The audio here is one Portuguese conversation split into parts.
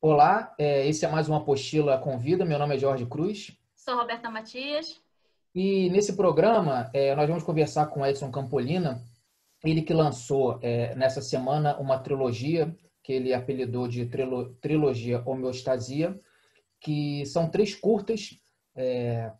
Olá, é, esse é mais uma apostila Convida. Meu nome é Jorge Cruz. Sou Roberta Matias. E nesse programa é, nós vamos conversar com Edson Campolina, ele que lançou é, nessa semana uma trilogia que ele apelidou de trilo, trilogia Homeostasia, que são três curtas é,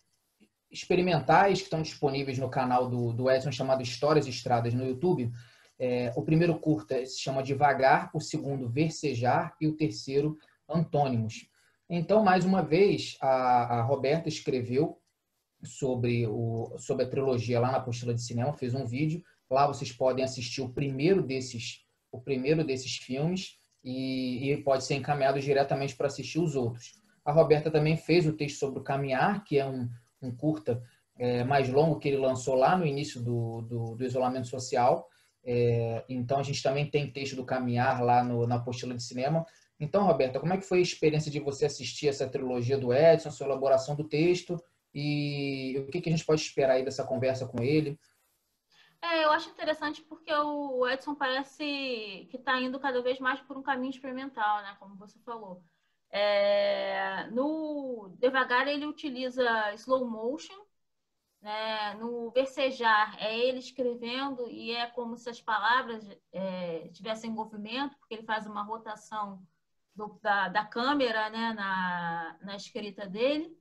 experimentais que estão disponíveis no canal do, do Edson chamado Histórias e Estradas no YouTube. É, o primeiro curta se chama Devagar, o segundo Versejar e o terceiro Antônimos. Então, mais uma vez, a, a Roberta escreveu sobre, o, sobre a trilogia lá na apostila de cinema, fez um vídeo. Lá vocês podem assistir o primeiro desses, o primeiro desses filmes e, e pode ser encaminhado diretamente para assistir os outros. A Roberta também fez o texto sobre o Caminhar, que é um, um curta é, mais longo que ele lançou lá no início do, do, do isolamento social. É, então, a gente também tem texto do Caminhar lá no, na apostila de cinema. Então, Roberta, como é que foi a experiência de você assistir essa trilogia do Edson, sua elaboração do texto e o que, que a gente pode esperar aí dessa conversa com ele? É, eu acho interessante porque o Edson parece que está indo cada vez mais por um caminho experimental, né? Como você falou. É, no devagar ele utiliza slow motion, né? No versejar é ele escrevendo e é como se as palavras é, tivessem movimento, porque ele faz uma rotação do, da, da câmera, né? Na, na escrita dele.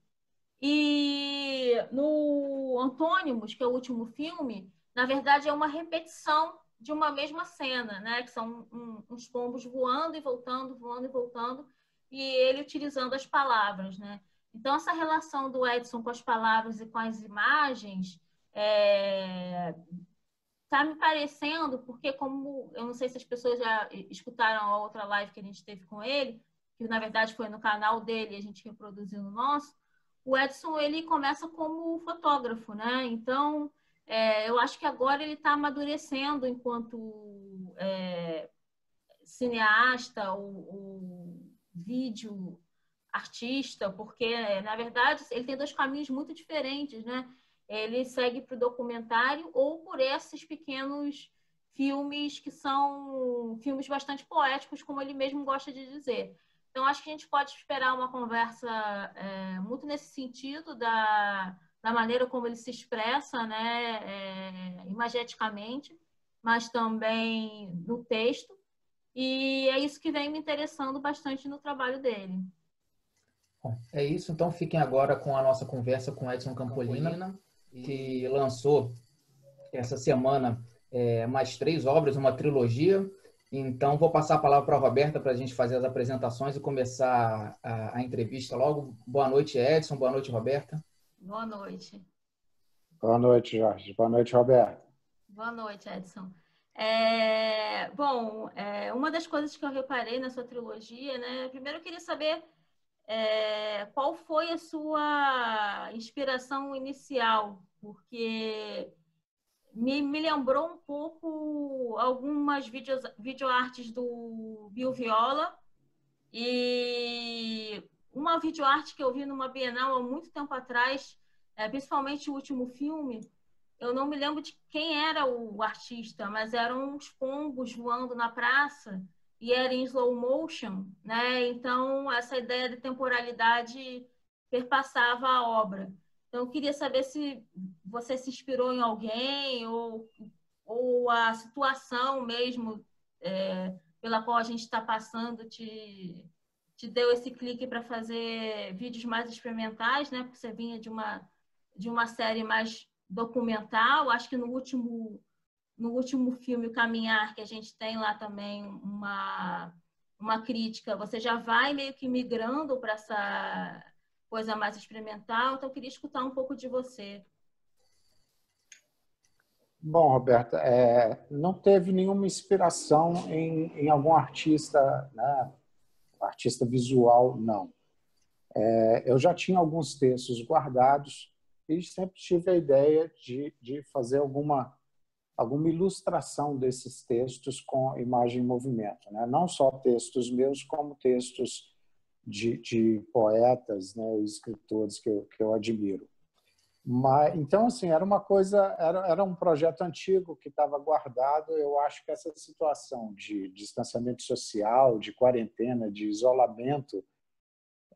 E no Antônimos, que é o último filme, na verdade é uma repetição de uma mesma cena, né? Que são um, uns pombos voando e voltando, voando e voltando e ele utilizando as palavras, né? Então, essa relação do Edson com as palavras e com as imagens é, tá me parecendo, porque como eu não sei se as pessoas já escutaram a outra live que a gente teve com ele, que na verdade foi no canal dele e a gente reproduziu no nosso, o Edson ele começa como fotógrafo, né? Então, é, eu acho que agora ele está amadurecendo enquanto é, cineasta ou, ou vídeo artista, porque, na verdade, ele tem dois caminhos muito diferentes, né? Ele segue para o documentário ou por esses pequenos filmes que são filmes bastante poéticos, como ele mesmo gosta de dizer. Então, acho que a gente pode esperar uma conversa é, muito nesse sentido da, da maneira como ele se expressa, né, é, imageticamente, mas também no texto. E é isso que vem me interessando bastante no trabalho dele. Bom, é isso. Então fiquem agora com a nossa conversa com Edson Campolina, que lançou essa semana é, mais três obras, uma trilogia. Então vou passar a palavra para a Roberta para a gente fazer as apresentações e começar a, a entrevista logo. Boa noite, Edson. Boa noite, Roberta. Boa noite. Boa noite, Jorge. Boa noite, Roberta. Boa noite, Edson. É, bom, é, uma das coisas que eu reparei na sua trilogia, né? Primeiro eu queria saber é, qual foi a sua inspiração inicial, porque me, me lembrou um pouco algumas videos, videoartes do Bill Viola e uma videoarte que eu vi numa Bienal há muito tempo atrás, é, principalmente o último filme, eu não me lembro de quem era o artista, mas eram uns pombos voando na praça e era em slow motion, né? Então essa ideia de temporalidade perpassava a obra. Então eu queria saber se você se inspirou em alguém ou, ou a situação mesmo é, pela qual a gente está passando te, te deu esse clique para fazer vídeos mais experimentais, né? Porque você vinha de uma de uma série mais documental. Acho que no último, no último filme, O Caminhar, que a gente tem lá também uma, uma crítica, você já vai meio que migrando para essa coisa mais experimental. Então, eu queria escutar um pouco de você. Bom, Roberta, é, não teve nenhuma inspiração em, em algum artista, né? artista visual, não. É, eu já tinha alguns textos guardados e sempre tive a ideia de, de fazer alguma alguma ilustração desses textos com imagem em movimento, né? Não só textos meus, como textos de, de poetas, né, escritores que eu, que eu admiro. Mas, então, assim, era uma coisa, era, era um projeto antigo que estava guardado. Eu acho que essa situação de distanciamento social, de quarentena, de isolamento,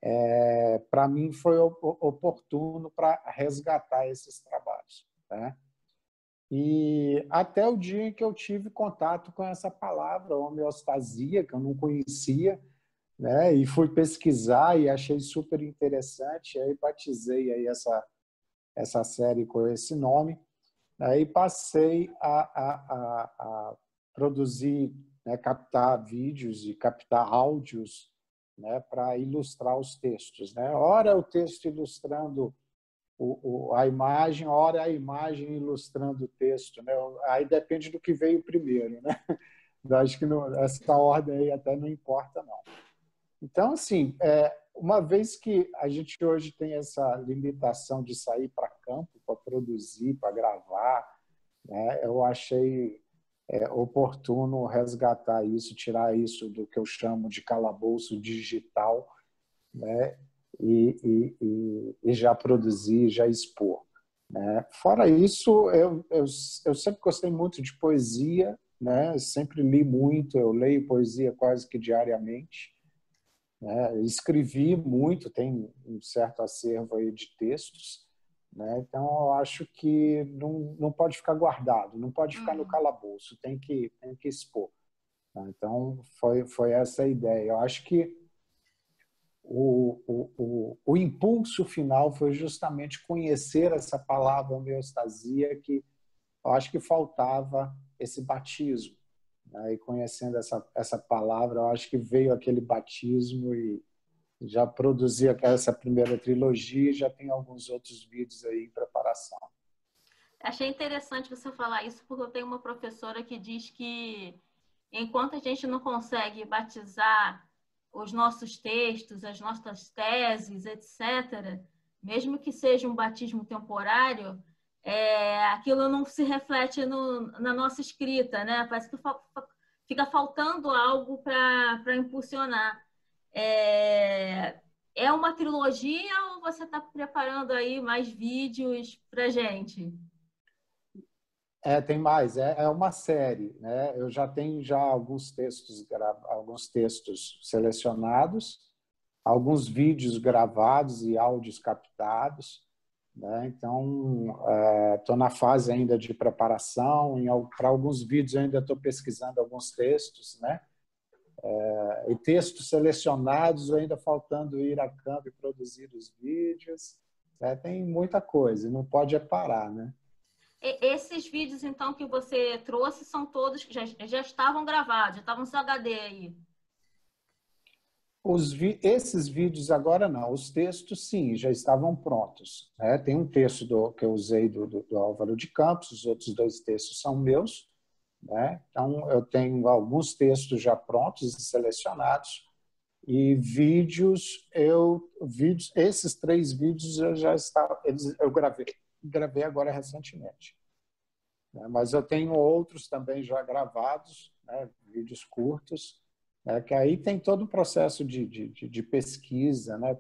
é, para mim foi oportuno para resgatar esses trabalhos. Né? E até o dia em que eu tive contato com essa palavra, homeostasia, que eu não conhecia, né? E fui pesquisar e achei super interessante. Aí batizei aí essa essa série com esse nome. Aí passei a, a, a, a produzir, né, captar vídeos e captar áudios né, para ilustrar os textos. Né? Ora o texto ilustrando o, o, a imagem, ora a imagem ilustrando o texto. Né? Aí depende do que veio primeiro. Né? Acho que não, essa ordem aí até não importa, não. Então, assim, é, uma vez que a gente hoje tem essa limitação de sair para campo para produzir, para gravar, né, eu achei é, oportuno resgatar isso, tirar isso do que eu chamo de calabouço digital, né, e, e, e, e já produzir, já expor. Né? Fora isso, eu, eu, eu sempre gostei muito de poesia, né? sempre li muito, eu leio poesia quase que diariamente. Né? Escrevi muito, tem um certo acervo aí de textos. Né? Então, eu acho que não, não pode ficar guardado, não pode ficar uhum. no calabouço, tem que, tem que expor. Tá? Então, foi, foi essa a ideia. Eu acho que o, o, o, o impulso final foi justamente conhecer essa palavra homeostasia que eu acho que faltava esse batismo. Né? E conhecendo essa, essa palavra, eu acho que veio aquele batismo e já produzi essa primeira trilogia já tem alguns outros vídeos aí em preparação. Achei interessante você falar isso, porque eu tenho uma professora que diz que enquanto a gente não consegue batizar os nossos textos, as nossas teses, etc., mesmo que seja um batismo temporário, é, aquilo não se reflete no, na nossa escrita, né? Parece que fa fica faltando algo para impulsionar. É, é uma trilogia ou você está preparando aí mais vídeos para gente? É, tem mais. É, é uma série. Né? Eu já tenho já alguns textos, alguns textos selecionados, alguns vídeos gravados e áudios captados. Né? Então, estou é, na fase ainda de preparação. Para alguns vídeos, ainda estou pesquisando alguns textos. Né? É, e textos selecionados, ainda faltando ir a campo e produzir os vídeos. É, tem muita coisa, não pode é parar, né? Esses vídeos, então, que você trouxe, são todos que já, já estavam gravados, já estavam no HD aí? Os vi esses vídeos agora não, os textos sim, já estavam prontos. Né? Tem um texto do, que eu usei do, do, do, Álvaro de Campos, os outros dois textos são meus. Né? Então, eu tenho alguns textos já prontos e selecionados. E vídeos, eu vídeos, esses três vídeos eu já estava, eles, eu gravei gravei agora recentemente. Né? Mas eu tenho outros também já gravados, né? vídeos curtos, né? que aí tem todo o processo de, de, de pesquisa né?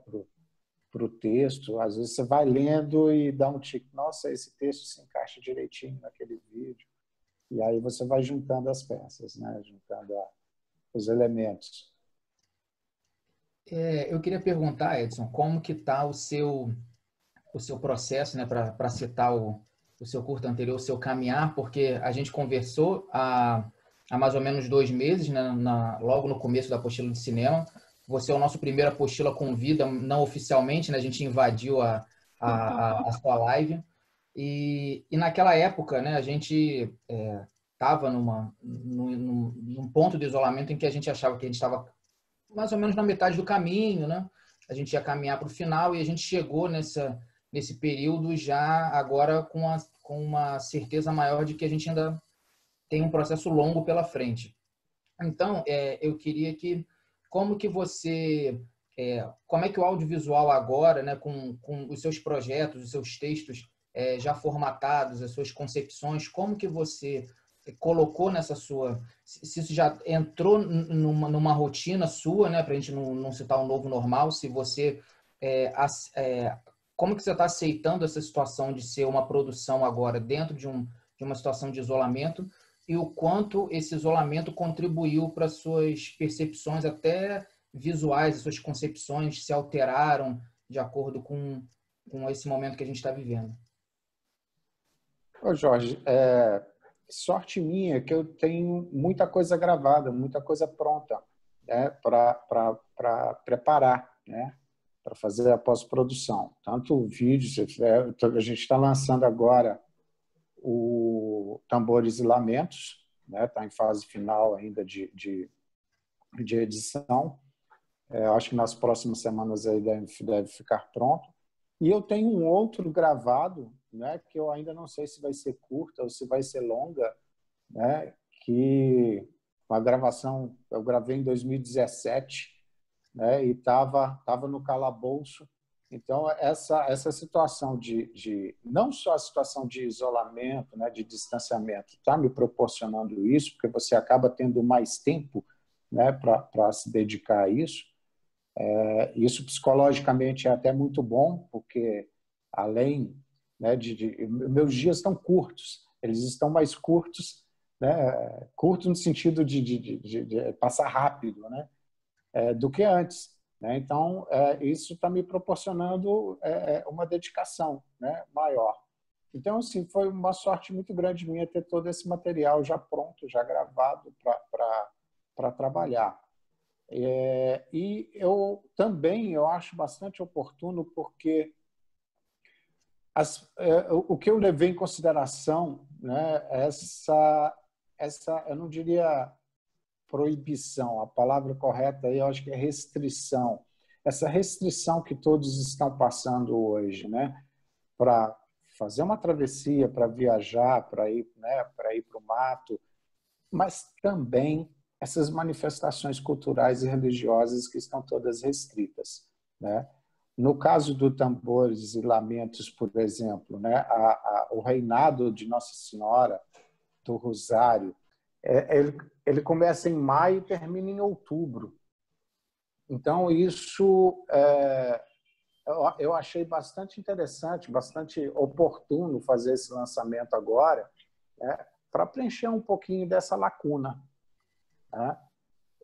para o texto. Às vezes você vai lendo e dá um tique, nossa, esse texto se encaixa direitinho naquele vídeo. E aí você vai juntando as peças, né? juntando a, os elementos. É, eu queria perguntar, Edson, como que está o seu o seu processo, né, para citar o, o seu curto anterior, o seu caminhar, porque a gente conversou há, há mais ou menos dois meses, né, na, logo no começo da apostila de cinema. Você é o nosso primeiro apostila com vida, não oficialmente, né, a gente invadiu a, a, a, a sua live. E, e naquela época, né, a gente estava é, numa, num, num ponto de isolamento em que a gente achava que a gente estava mais ou menos na metade do caminho, né? A gente ia caminhar para o final e a gente chegou nessa, nesse período já agora com, a, com uma certeza maior de que a gente ainda tem um processo longo pela frente. Então, é, eu queria que, como que você, é, como é que o audiovisual agora, né, com, com os seus projetos, os seus textos é, já formatados, as suas concepções, como que você colocou nessa sua, se isso já entrou numa, numa rotina sua, né, para a gente não, não citar um novo normal, se você é, as, é, como que você está aceitando essa situação de ser uma produção agora dentro de, um, de uma situação de isolamento e o quanto esse isolamento contribuiu para suas percepções até visuais, suas concepções se alteraram de acordo com, com esse momento que a gente está vivendo. Ô Jorge, é, sorte minha que eu tenho muita coisa gravada, muita coisa pronta né, para preparar, né, para fazer a pós-produção. Tanto vídeos, a gente está lançando agora o Tambores e Lamentos, está né? Tá em fase final ainda de, de, de edição. É, acho que nas próximas semanas aí deve, deve ficar pronto. E eu tenho um outro gravado, né, que eu ainda não sei se vai ser curta ou se vai ser longa, né, que uma gravação eu gravei em 2017, né, e estava tava no calabouço então, essa, essa situação de, de, não só a situação de isolamento, né, de distanciamento, está me proporcionando isso, porque você acaba tendo mais tempo né, para se dedicar a isso. É, isso psicologicamente é até muito bom, porque além né, de, de, Meus dias estão curtos, eles estão mais curtos, né, curtos no sentido de, de, de passar rápido, né, é, do que antes. Né? Então, é, isso está me proporcionando é, é, uma dedicação né, maior. Então, assim, foi uma sorte muito grande minha ter todo esse material já pronto, já gravado para trabalhar. É, e eu também eu acho bastante oportuno porque as, é, o que eu levei em consideração, né, essa, essa, eu não diria proibição. A palavra correta aí eu acho que é restrição. Essa restrição que todos estão passando hoje, né? Para fazer uma travessia, para viajar, para ir, né? Para ir para o mato, mas também essas manifestações culturais e religiosas que estão todas restritas, né? No caso do tambores e lamentos, por exemplo, né? A, a, o reinado de Nossa Senhora do Rosário é, ele, ele começa em maio e termina em outubro. Então, isso é, eu, eu achei bastante interessante, bastante oportuno fazer esse lançamento agora, né, para preencher um pouquinho dessa lacuna. Né?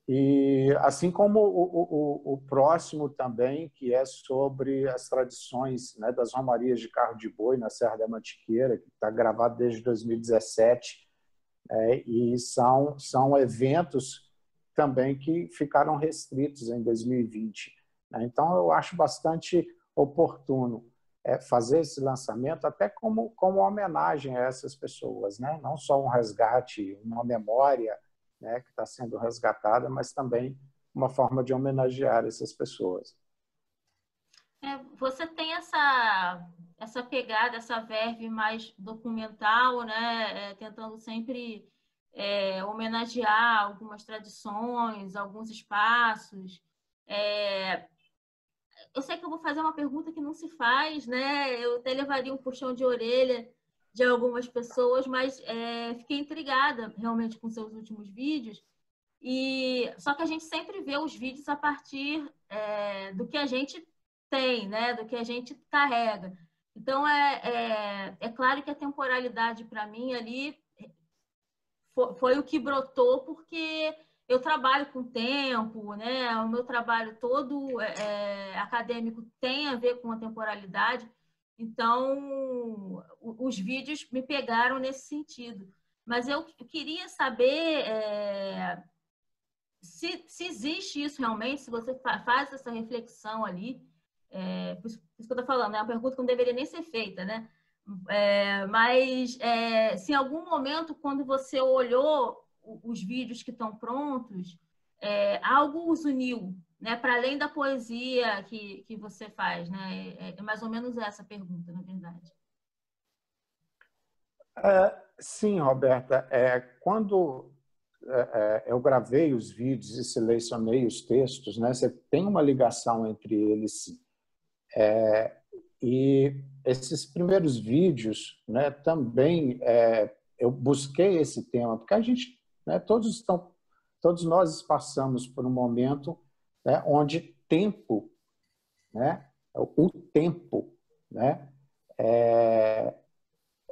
E assim como o, o, o, próximo também, que é sobre as tradições né, das romarias de carro de boi na Serra da Mantiqueira, que está gravado desde 2017 é, e são, são eventos também que ficaram restritos em 2020. Né? Então, eu acho bastante oportuno é, fazer esse lançamento, até como, como homenagem a essas pessoas, né? não só um resgate, uma memória né, que está sendo resgatada, mas também uma forma de homenagear essas pessoas. É, você tem essa essa pegada, essa verve mais documental, né? É, tentando sempre é, homenagear algumas tradições, alguns espaços. É, eu sei que eu vou fazer uma pergunta que não se faz, né? Eu até levaria um puxão de orelha de algumas pessoas, mas é, fiquei intrigada realmente com seus últimos vídeos. E só que a gente sempre vê os vídeos a partir é, do que a gente tem, né? Do que a gente carrega. Então, é, é, é claro que a temporalidade para mim ali foi, foi, o que brotou, porque eu trabalho com tempo, né? O meu trabalho todo é, é acadêmico tem a ver com a temporalidade. Então, os vídeos me pegaram nesse sentido. Mas eu queria saber é, se, se existe isso realmente, se você faz essa reflexão ali, é, por, isso, que eu estou falando, é uma pergunta que não deveria nem ser feita, né? É, mas se em algum momento, quando você olhou os vídeos que estão prontos, algo os uniu, né? Para além da poesia que, que você faz, né? É, é mais ou menos essa pergunta, na verdade. É, sim, Roberta. É, quando é, eu gravei os vídeos e selecionei os textos, né? Você tem uma ligação entre eles, sim. É, e esses primeiros vídeos, né, também é, eu busquei esse tema porque a gente, né, todos estão, todos nós passamos por um momento né, onde tempo, né, o tempo né? É,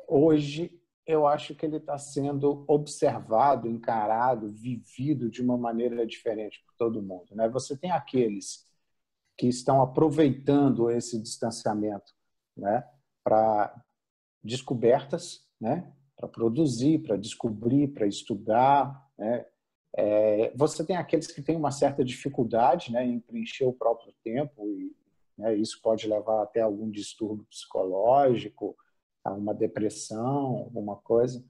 hoje eu acho que ele está sendo observado, encarado, vivido de uma maneira diferente por todo mundo. Né? Você tem aqueles que estão aproveitando esse distanciamento né, para descobertas, né, para produzir, para descobrir, para estudar. Né? É, você tem aqueles que têm uma certa dificuldade né, em preencher o próprio tempo e né, isso pode levar até algum distúrbio psicológico, a uma depressão, alguma coisa.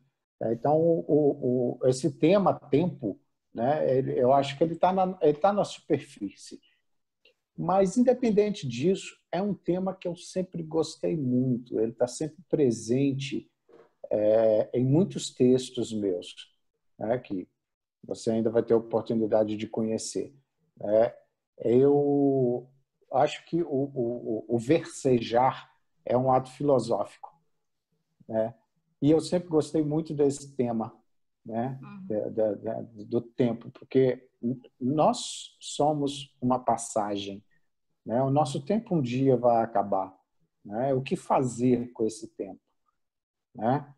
Então, o, o, esse tema tempo, né, eu acho que ele está na, ele tá na superfície. Mas, independente disso, é um tema que eu sempre gostei muito. Ele está sempre presente é, em muitos textos meus, né, que você ainda vai ter oportunidade de conhecer. É, eu acho que o, o, o versejar é um ato filosófico. Né? E eu sempre gostei muito desse tema, né? Uhum. do tempo, porque nós somos uma passagem. Né? O nosso tempo um dia vai acabar. Né? O que fazer com esse tempo? Né?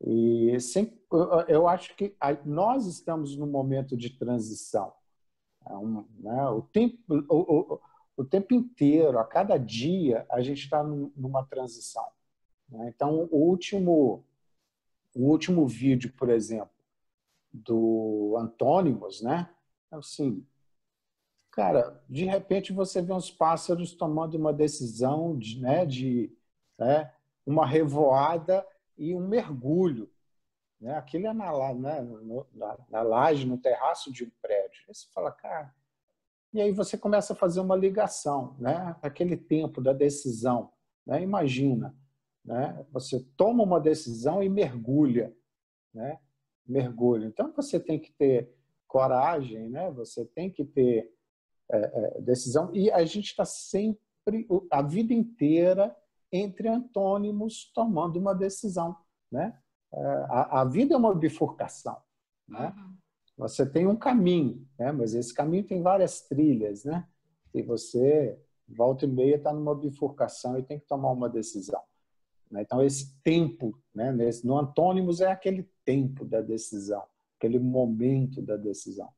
E sempre, eu acho que nós estamos num momento de transição. É né? o, tempo, o, o, o tempo inteiro, a cada dia, a gente está numa transição. Né? Então, o último, o último vídeo, por exemplo, do Antônimos, né? Assim, cara, de repente você vê uns pássaros tomando uma decisão de, né, de né, uma revoada e um mergulho. Né? Aquilo é na, né, na, na laje, no terraço de um prédio. Aí você fala, cara. E aí você começa a fazer uma ligação, né? Aquele tempo da decisão. Né? Imagina, né? Você toma uma decisão e mergulha, né? Mergulha. Então você tem que ter coragem, né? Você tem que ter é, é, decisão e a gente está sempre a vida inteira entre antônimos tomando uma decisão, né? É, a, a vida é uma bifurcação, né? Uhum. Você tem um caminho, né? Mas esse caminho tem várias trilhas, né? E você volta e meia está numa bifurcação e tem que tomar uma decisão. Né? Então, esse tempo, né? no antônimos, é aquele tempo da decisão, aquele momento da decisão.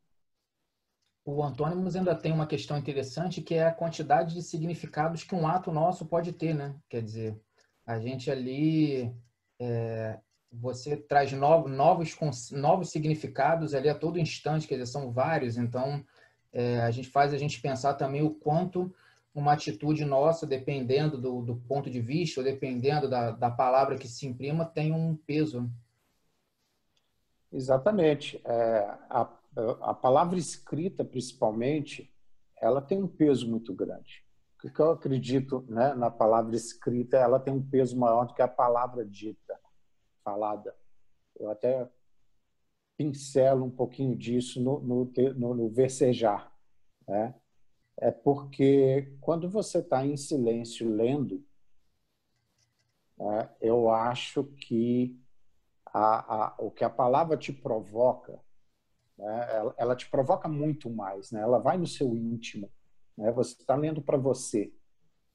O antônimos ainda tem uma questão interessante que é a quantidade de significados que um ato nosso pode ter, né? Quer dizer, a gente ali é, você traz novos, novos, novos significados ali a todo instante, quer dizer, são vários, então é, a gente faz a gente pensar também o quanto uma atitude nossa, dependendo do, do ponto de vista, ou dependendo da, da palavra que se imprima, tem um peso. Exatamente. É, a, a palavra escrita, principalmente, ela tem um peso muito grande. O que eu acredito né, na palavra escrita, ela tem um peso maior do que a palavra dita, falada. Eu até pincelo um pouquinho disso no, no, no, no versejar. Né? é porque quando você está em silêncio lendo, é, eu acho que a, a, o que a palavra te provoca, né, ela, ela, te provoca muito mais, né? ela vai no seu íntimo, né? você está lendo para você.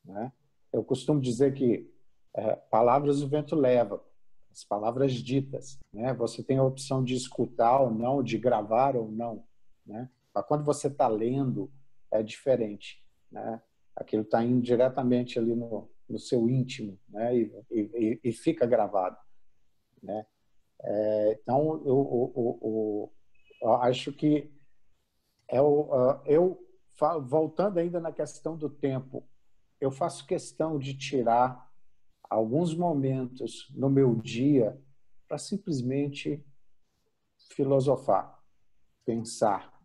Né? Eu costumo dizer que é, palavras o vento leva, as palavras ditas. Né? Você tem a opção de escutar ou não, de gravar ou não. Né? Mas quando você está lendo, é diferente, né? Aquilo está indo diretamente ali no, no seu íntimo, né? E, e, e fica gravado, né? É, então, eu, eu, eu, acho que é o, eu, voltando ainda na questão do tempo, eu faço questão de tirar alguns momentos no meu dia para simplesmente filosofar, pensar,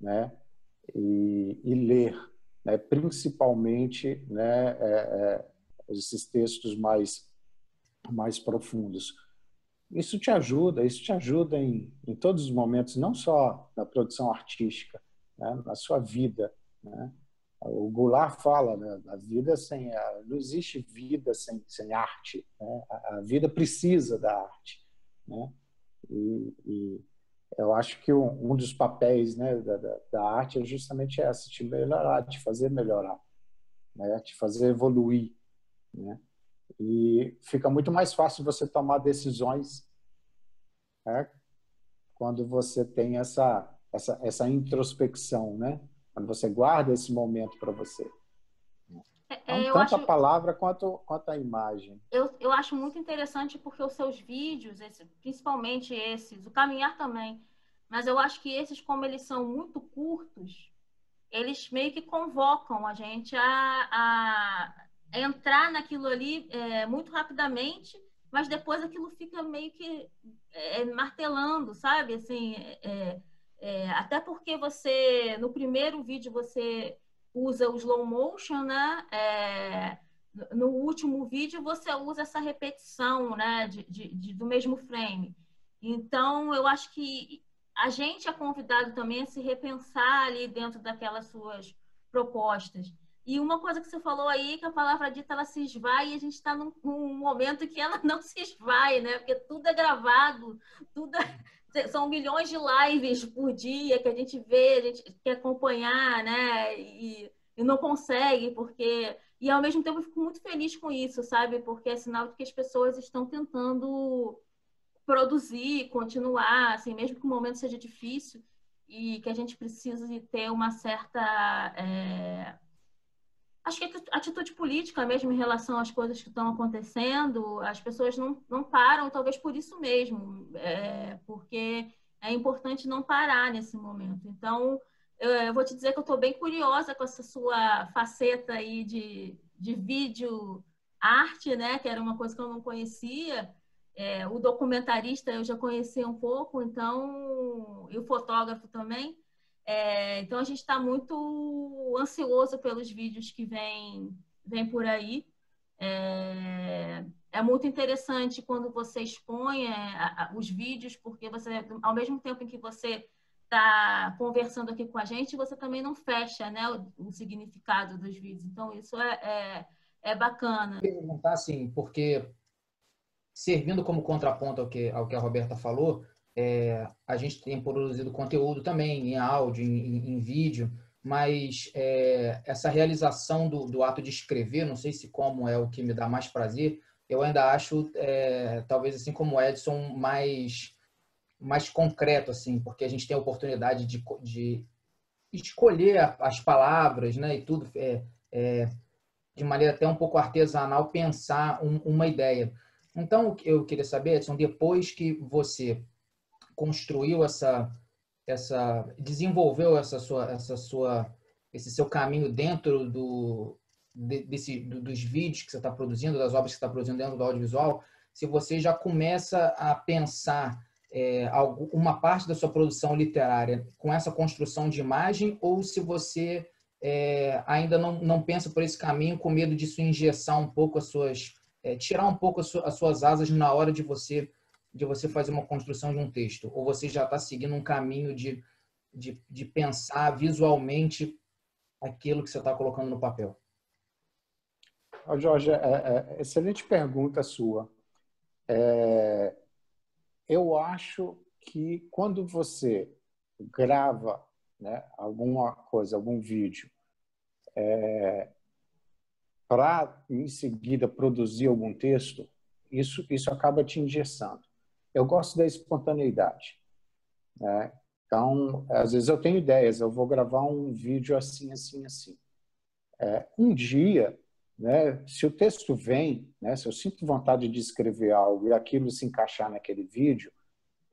né? e, e ler, né? principalmente né, é, é, esses textos mais, mais profundos. Isso te ajuda, isso te ajuda em, em todos os momentos, não só na produção artística, né? na sua vida. Né? O Goulart fala, né? a vida sem a, não existe vida sem, sem arte. Né? A, a, vida precisa da arte, né? E, e, eu acho que um, dos papéis né, da, da, arte é justamente essa, te melhorar, te fazer melhorar, né, te fazer evoluir. Né? E fica muito mais fácil você tomar decisões né? quando você tem essa, essa, essa introspecção, né? quando você guarda esse momento para você. É, Não tanto acho, a palavra quanto, quanto a imagem. Eu, eu acho muito interessante porque os seus vídeos, esse, principalmente esses, o caminhar também, mas eu acho que esses, como eles são muito curtos, eles meio que convocam a gente a, a entrar naquilo ali é, muito rapidamente, mas depois aquilo fica meio que é, martelando, sabe? Assim, é, é até porque você, no primeiro vídeo, você usa o slow motion, né? É, no último vídeo você usa essa repetição, né? De, de, de, do mesmo frame. Então, eu acho que a gente é convidado também a se repensar ali dentro daquelas suas propostas. E uma coisa que você falou aí, que a palavra dita ela se esvai, e a gente está num, num, momento que ela não se esvai, né? Porque tudo é gravado, tudo é... são milhões de lives por dia que a gente vê, a gente quer acompanhar, né? E, e não consegue, porque. E ao mesmo tempo eu fico muito feliz com isso, sabe? Porque é sinal de que as pessoas estão tentando produzir, continuar, assim, mesmo que o momento seja difícil e que a gente precise ter uma certa é... acho que atitude política mesmo em relação às coisas que estão acontecendo as pessoas não, não param talvez por isso mesmo é... porque é importante não parar nesse momento então eu, eu vou te dizer que eu estou bem curiosa com essa sua faceta aí de, de vídeo arte né que era uma coisa que eu não conhecia é, o documentarista eu já conheci um pouco, então, e o fotógrafo também. É, então, a gente está muito ansioso pelos vídeos que vêm vem por aí. É, é, muito interessante quando você expõe é, os vídeos, porque você, ao mesmo tempo em que você está conversando aqui com a gente, você também não fecha né, o, o significado dos vídeos. Então, isso é, é, é bacana. Perguntar assim, porque servindo como contraponto ao que, ao que a Roberta falou, é, a gente tem produzido conteúdo também em áudio, em, em vídeo, mas é, essa realização do, do, ato de escrever, não sei se como é o que me dá mais prazer, eu ainda acho, é, talvez assim como o Edson, mais, mais concreto, assim, porque a gente tem a oportunidade de, de escolher as palavras né, e tudo, é, é, de maneira até um pouco artesanal, pensar um, uma ideia. Então, eu queria saber, Edson, depois que você construiu essa, essa, desenvolveu essa sua, essa sua, esse seu caminho dentro do, desse, dos vídeos que você está produzindo, das obras que está produzindo dentro do audiovisual, se você já começa a pensar é, uma parte da sua produção literária com essa construção de imagem ou se você é, ainda não, não pensa por esse caminho com medo disso engessar um pouco as suas é, tirar um pouco as suas asas na hora de você de você fazer uma construção de um texto? Ou você já está seguindo um caminho de, de, de, pensar visualmente aquilo que você está colocando no papel? Oh, Jorge, é, é, excelente pergunta sua. É, eu acho que quando você grava né, alguma coisa, algum vídeo, é, para em seguida produzir algum texto, isso isso acaba te engessando. Eu gosto da espontaneidade, né? Então, às vezes eu tenho ideias, eu vou gravar um vídeo assim, assim, assim. É, um dia, né, se o texto vem, né, se eu sinto vontade de escrever algo e aquilo se encaixar naquele vídeo,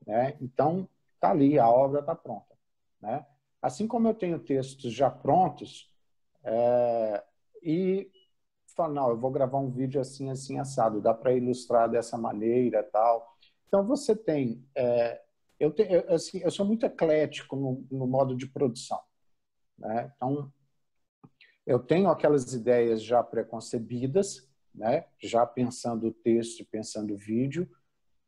né, então tá ali, a obra está pronta. Né? Assim como eu tenho textos já prontos, é, e fala, não, eu vou gravar um vídeo assim, assim, assado, dá para ilustrar dessa maneira tal. Então, você tem... É, eu, te, eu, assim, eu sou muito eclético no, no modo de produção. Né? Então, eu tenho aquelas ideias já preconcebidas, né? já pensando o texto, pensando o vídeo,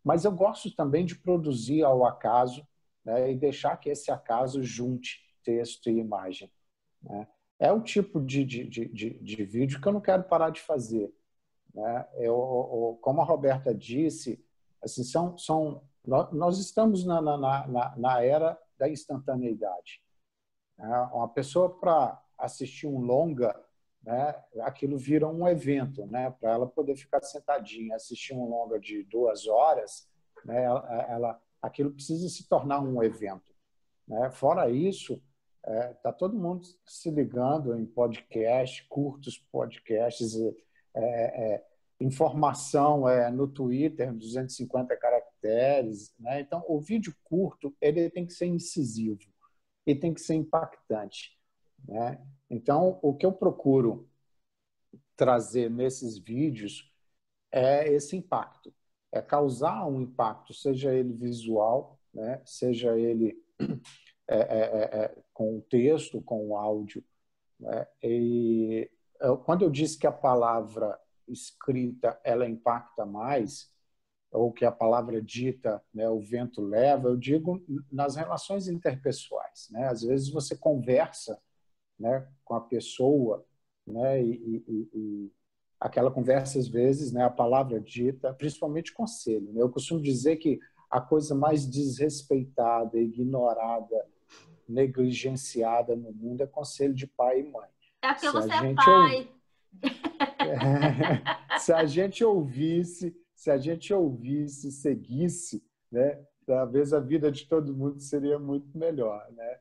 mas eu gosto também de produzir ao acaso né? e deixar que esse acaso junte texto e imagem. Né? é o tipo de, de, de, de, vídeo que eu não quero parar de fazer. Né? Eu, como a Roberta disse, assim, são, são, nós estamos na, na, na, na era da instantaneidade. Né? Uma pessoa para assistir um longa né, aquilo vira um evento, né, para ela poder ficar sentadinha, assistir um longa de duas horas, né, ela, aquilo precisa se tornar um evento. Né? Fora isso, está é, todo mundo se ligando em podcast, curtos podcasts, é, é, informação é, no Twitter, 250 caracteres. Né? Então, o vídeo curto ele tem que ser incisivo e tem que ser impactante. Né? Então, o que eu procuro trazer nesses vídeos é esse impacto, é causar um impacto, seja ele visual, né? seja ele é, é, é, é com o texto, com o áudio. Né? E quando eu disse que a palavra escrita ela impacta mais, ou que a palavra dita, né, o vento leva, eu digo nas relações interpessoais. Né? Às vezes você conversa né, com a pessoa, né, e, e, e, aquela conversa às vezes, né, a palavra dita, principalmente conselho. Né? Eu costumo dizer que a coisa mais desrespeitada, ignorada, negligenciada no mundo é conselho de pai e mãe. É porque Se você é pai. se a gente ouvisse, se a gente ouvisse, seguisse, né, talvez a vida de todo mundo seria muito melhor, né?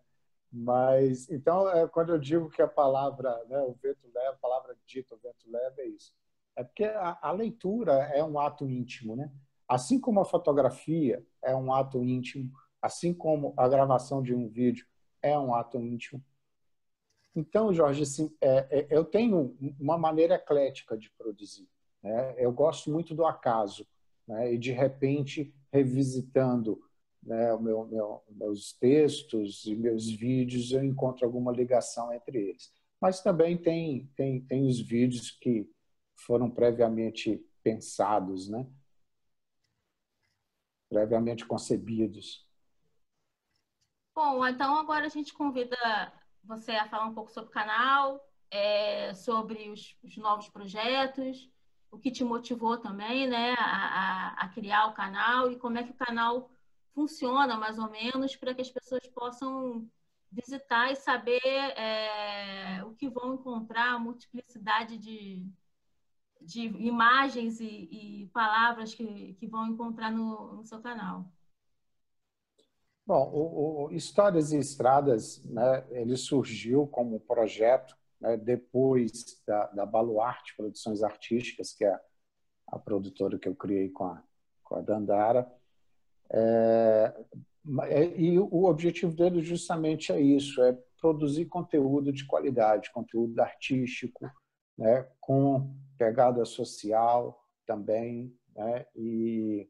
Mas então, é, quando eu digo que a palavra, né, o vento leva, a palavra dita, o vento leva, é isso. É porque a, a leitura é um ato íntimo, né? Assim como a fotografia é um ato íntimo, assim como a gravação de um vídeo é um ato íntimo, então, Jorge, assim, é, é, eu tenho uma maneira eclética de produzir. Né? Eu gosto muito do acaso. Né? E, de repente, revisitando né, meu, meu, meus textos e meus vídeos, eu encontro alguma ligação entre eles. Mas também tem, tem, tem os vídeos que foram previamente pensados, né? previamente concebidos. Bom, então agora a gente convida você a falar um pouco sobre o canal, é, sobre os, os, novos projetos, o que te motivou também né, a, a, a, criar o canal e como é que o canal funciona, mais ou menos, para que as pessoas possam visitar e saber é, o que vão encontrar, a multiplicidade de, de imagens e, e palavras que, que vão encontrar no, no seu canal. Bom, o, o, Histórias e Estradas, né, ele surgiu como projeto né, depois da, da Baluarte Produções Artísticas, que é a produtora que eu criei com a, com a Dandara. É, e o objetivo dele justamente é isso, é produzir conteúdo de qualidade, conteúdo artístico, né, com pegada social também, né, e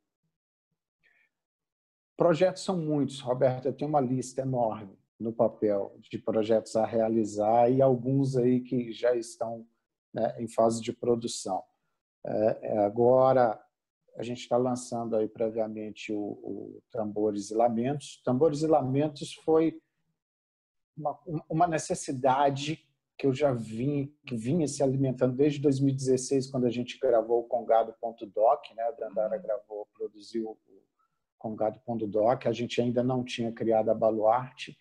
Projetos são muitos, Roberto, eu tenho uma lista enorme no papel de projetos a realizar e alguns aí que já estão né, em fase de produção. É, é agora, a gente está lançando aí previamente o, o, Tambores e Lamentos. Tambores e Lamentos foi uma, uma necessidade que eu já vim, que vinha se alimentando desde 2016, quando a gente gravou o Congado.doc, né? A Dandara gravou, produziu com Gado Pondo Doc. A gente ainda não tinha criado a Baluarte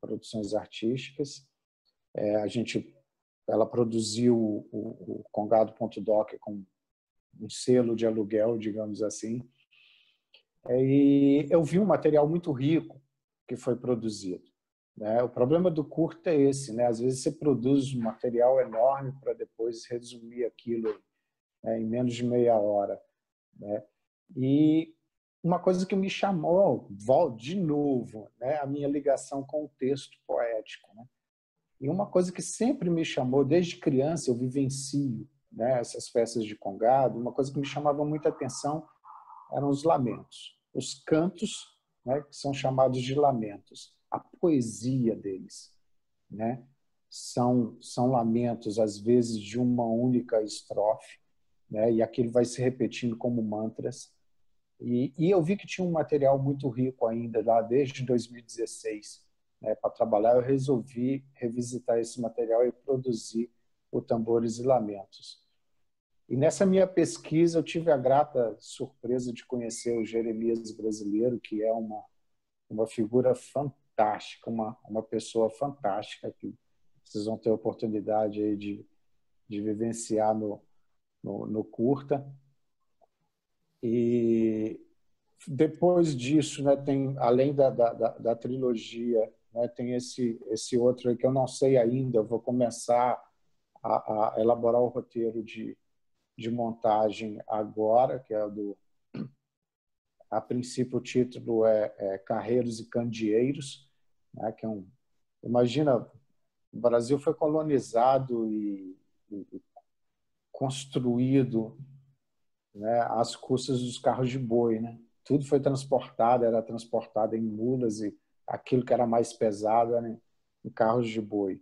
Produções Artísticas. É, a gente, ela produziu o, o Congado.doc com um selo de aluguel, digamos assim. É, e eu vi um material muito rico que foi produzido. Né? O problema do curto é esse, né? Às vezes você produz um material enorme para depois resumir aquilo né, em menos de meia hora, né? E uma coisa que me chamou, de novo, né, a minha ligação com o texto poético. Né? E uma coisa que sempre me chamou, desde criança eu vivencio né, essas festas de congado, uma coisa que me chamava muita atenção eram os lamentos. Os cantos, né, que são chamados de lamentos. A poesia deles. Né? São, são lamentos, às vezes, de uma única estrofe, né? e aquilo vai se repetindo como mantras e, e, eu vi que tinha um material muito rico ainda lá desde 2016 né, para trabalhar. Eu resolvi revisitar esse material e produzir o Tambores e Lamentos. E nessa minha pesquisa eu tive a grata surpresa de conhecer o Jeremias brasileiro, que é uma uma figura fantástica, uma uma pessoa fantástica que vocês vão ter a oportunidade aí de de vivenciar no, no, no curta. E depois disso, né, tem além da, da, da trilogia, né, tem esse esse outro que eu não sei ainda. Eu vou começar a, a elaborar o roteiro de, de montagem agora, que é do a princípio o título é, é Carreiros e Candeeiros, né, que é um imagina o Brasil foi colonizado e, e construído né, custas dos carros de boi, né? Tudo foi transportado, era transportado em mulas e aquilo que era mais pesado era em carros de boi.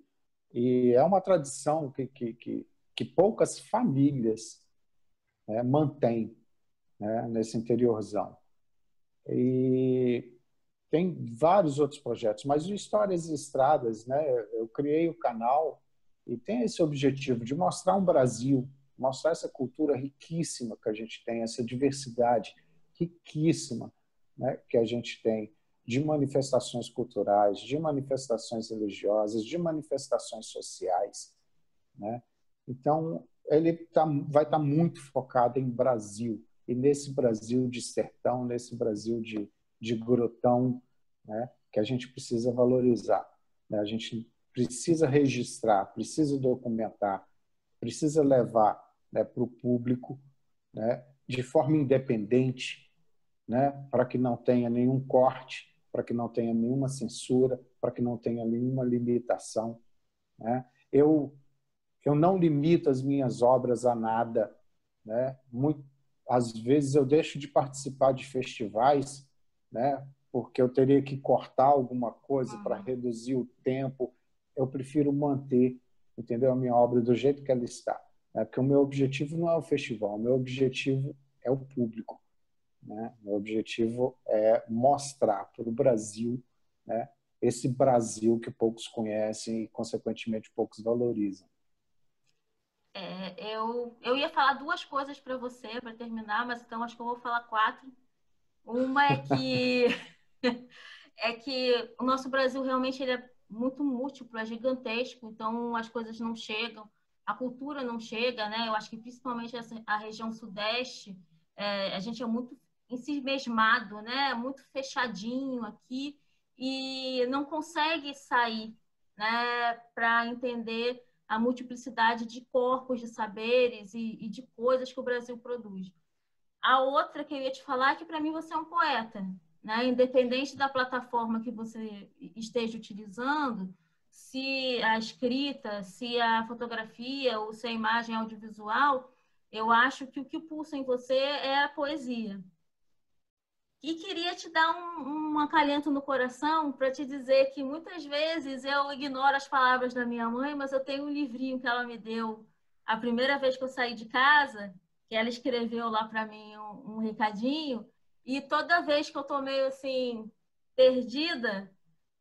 E é uma tradição que, que, que, que poucas famílias né, mantêm né, nesse interiorzão. E tem vários outros projetos, mas o Histórias e Estradas, né, eu criei o canal e tem esse objetivo de mostrar um Brasil, mostrar essa cultura riquíssima que a gente tem, essa diversidade riquíssima né, que a gente tem de manifestações culturais, de manifestações religiosas, de manifestações sociais. Né? Então, ele tá, vai estar tá muito focado em Brasil, e nesse Brasil de sertão, nesse Brasil de, de grotão, né? que a gente precisa valorizar. Né? A gente precisa registrar, precisa documentar, precisa levar né, para o público né, de forma independente, né, para que não tenha nenhum corte, para que não tenha nenhuma censura, para que não tenha nenhuma limitação. Né? Eu, eu não limito as minhas obras a nada. Né? Muito, às vezes eu deixo de participar de festivais, né? porque eu teria que cortar alguma coisa para uhum. reduzir o tempo. Eu prefiro manter, entendeu, a minha obra do jeito que ela está. Né? Porque o meu objetivo não é o festival, o meu objetivo é o público. Né? Meu objetivo é mostrar para o Brasil né, esse Brasil que poucos conhecem e, consequentemente, poucos valorizam. É, eu, eu ia falar duas coisas para você para terminar, mas então acho que eu vou falar quatro. Uma é que é que o nosso Brasil realmente ele é muito múltiplo, é gigantesco, então as coisas não chegam, a cultura não chega, né? Eu acho que principalmente essa, a região sudeste, é, a gente é muito em si mesmado, né? Muito fechadinho aqui e não consegue sair, né? Para entender a multiplicidade de corpos, de saberes e, e, de coisas que o Brasil produz. A outra que eu ia te falar é que para mim você é um poeta, né? Independente da plataforma que você esteja utilizando, se a escrita, se a fotografia ou se a imagem audiovisual, eu acho que o que pulsa em você é a poesia. E queria te dar um, um acalento no coração para te dizer que muitas vezes eu ignoro as palavras da minha mãe, mas eu tenho um livrinho que ela me deu a primeira vez que eu saí de casa, que ela escreveu lá para mim um, um, recadinho, e toda vez que eu tô meio assim perdida,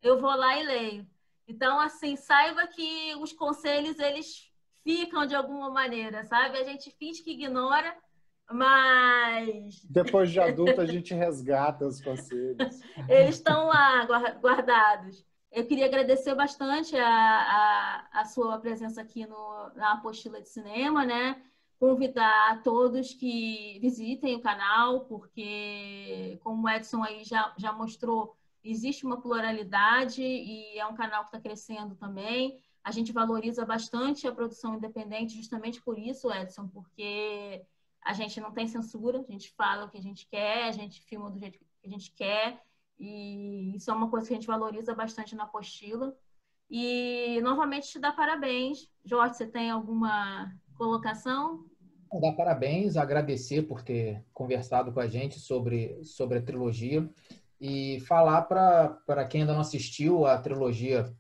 eu vou lá e leio. Então, assim, saiba que os conselhos eles ficam de alguma maneira, sabe? A gente finge que ignora, mas. Depois de adulto, a gente resgata os conselhos. Eles estão lá guardados. Eu queria agradecer bastante a, a, a sua presença aqui no, na apostila de cinema, né? Convidar a todos que visitem o canal, porque, como o Edson aí já, já mostrou, existe uma pluralidade e é um canal que está crescendo também. A gente valoriza bastante a produção independente justamente por isso, Edson, porque a gente não tem censura, a gente fala o que a gente quer, a gente filma do jeito que a gente quer, e isso é uma coisa que a gente valoriza bastante na apostila. E, novamente, te dar parabéns. Jorge, você tem alguma colocação? Dar parabéns, agradecer por ter conversado com a gente sobre, sobre a trilogia e falar para quem ainda não assistiu a trilogia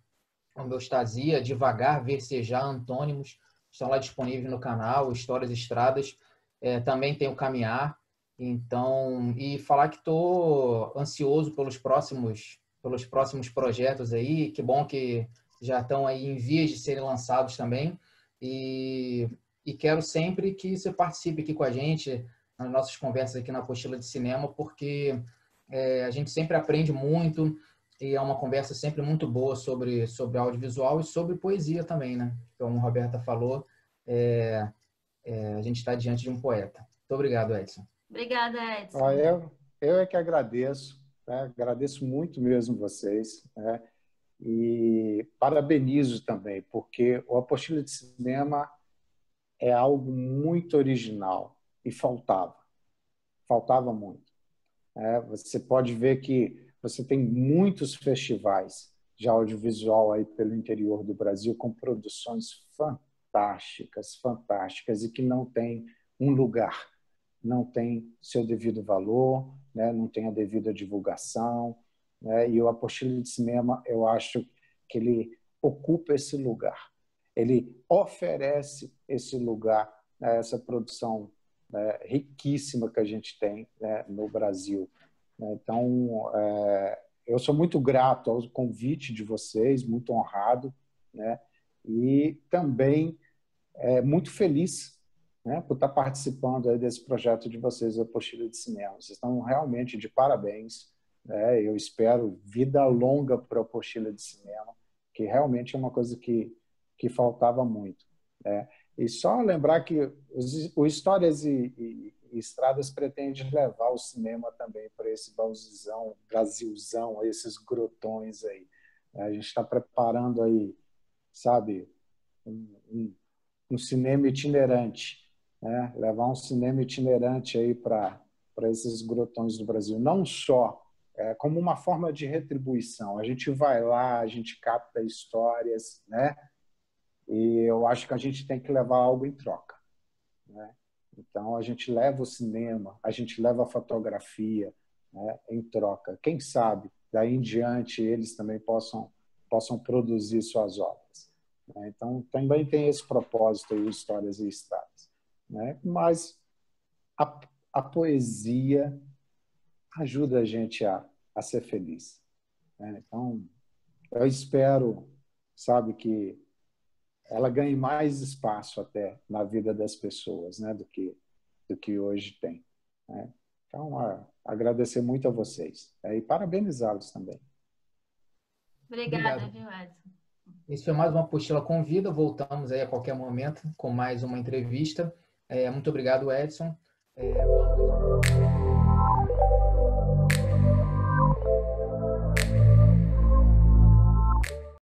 Homeostasia, Devagar, Versejar, Antônimos, estão lá disponíveis no canal, Histórias Estradas é, também tem o caminhar. Então, e falar que estou ansioso pelos próximos, pelos próximos projetos aí. Que bom que já estão aí em vias de serem lançados também. E, e quero sempre que você participe aqui com a gente nas nossas conversas aqui na apostila de cinema, porque é, a gente sempre aprende muito e é uma conversa sempre muito boa sobre, sobre audiovisual e sobre poesia também, né? Como a Roberta falou, é, é, a gente está diante de um poeta. Muito obrigado, Edson. Obrigada, Edson. Ah, eu, eu é que agradeço, né? agradeço muito mesmo vocês. Né? E parabenizo também, porque o Apostila de Cinema é algo muito original e faltava. Faltava muito. É, você pode ver que você tem muitos festivais de audiovisual aí pelo interior do Brasil com produções fantásticas, fantásticas e que não tem um lugar, não tem seu devido valor, né? não tem a devida divulgação. Né? E o Apostila de Cinema, eu acho que ele ocupa esse lugar. Ele oferece esse lugar, né? essa produção né? riquíssima que a gente tem né? no Brasil. Então, é, eu sou muito grato ao convite de vocês, muito honrado, né? E também é, muito feliz né, por estar participando desse projeto de vocês, a Apostila de Cinema. Vocês estão realmente de parabéns. Né? Eu espero vida longa para a Apostila de Cinema, que realmente é uma coisa que, que faltava muito. Né? E só lembrar que os, o Histórias e, e, e Estradas pretende levar o cinema também para esse Brasilzão, Brasilzão, esses grotões aí. A gente está preparando aí, sabe, um, um, um cinema itinerante, né? levar um cinema itinerante aí para esses grotões do Brasil, não só é, como uma forma de retribuição. A gente vai lá, a gente capta histórias, né? E eu acho que a gente tem que levar algo em troca, né? Então, a gente leva o cinema, a gente leva a fotografia né, em troca. Quem sabe, daí em diante, eles também possam, possam produzir suas obras. Né? Então, também tem esse propósito aí, Histórias e Estradas. Né? Mas a, a poesia ajuda a gente a, a ser feliz. Né? Então, eu espero, sabe, que ela ganhe mais espaço até na vida das pessoas, né, do que do que hoje tem. Né? Então, a, agradecer muito a vocês é, e parabenizá-los também. Obrigada, viu, Edson? Esse foi mais uma apostila convida. Voltamos aí a qualquer momento com mais uma entrevista. É, muito obrigado, Edson. É.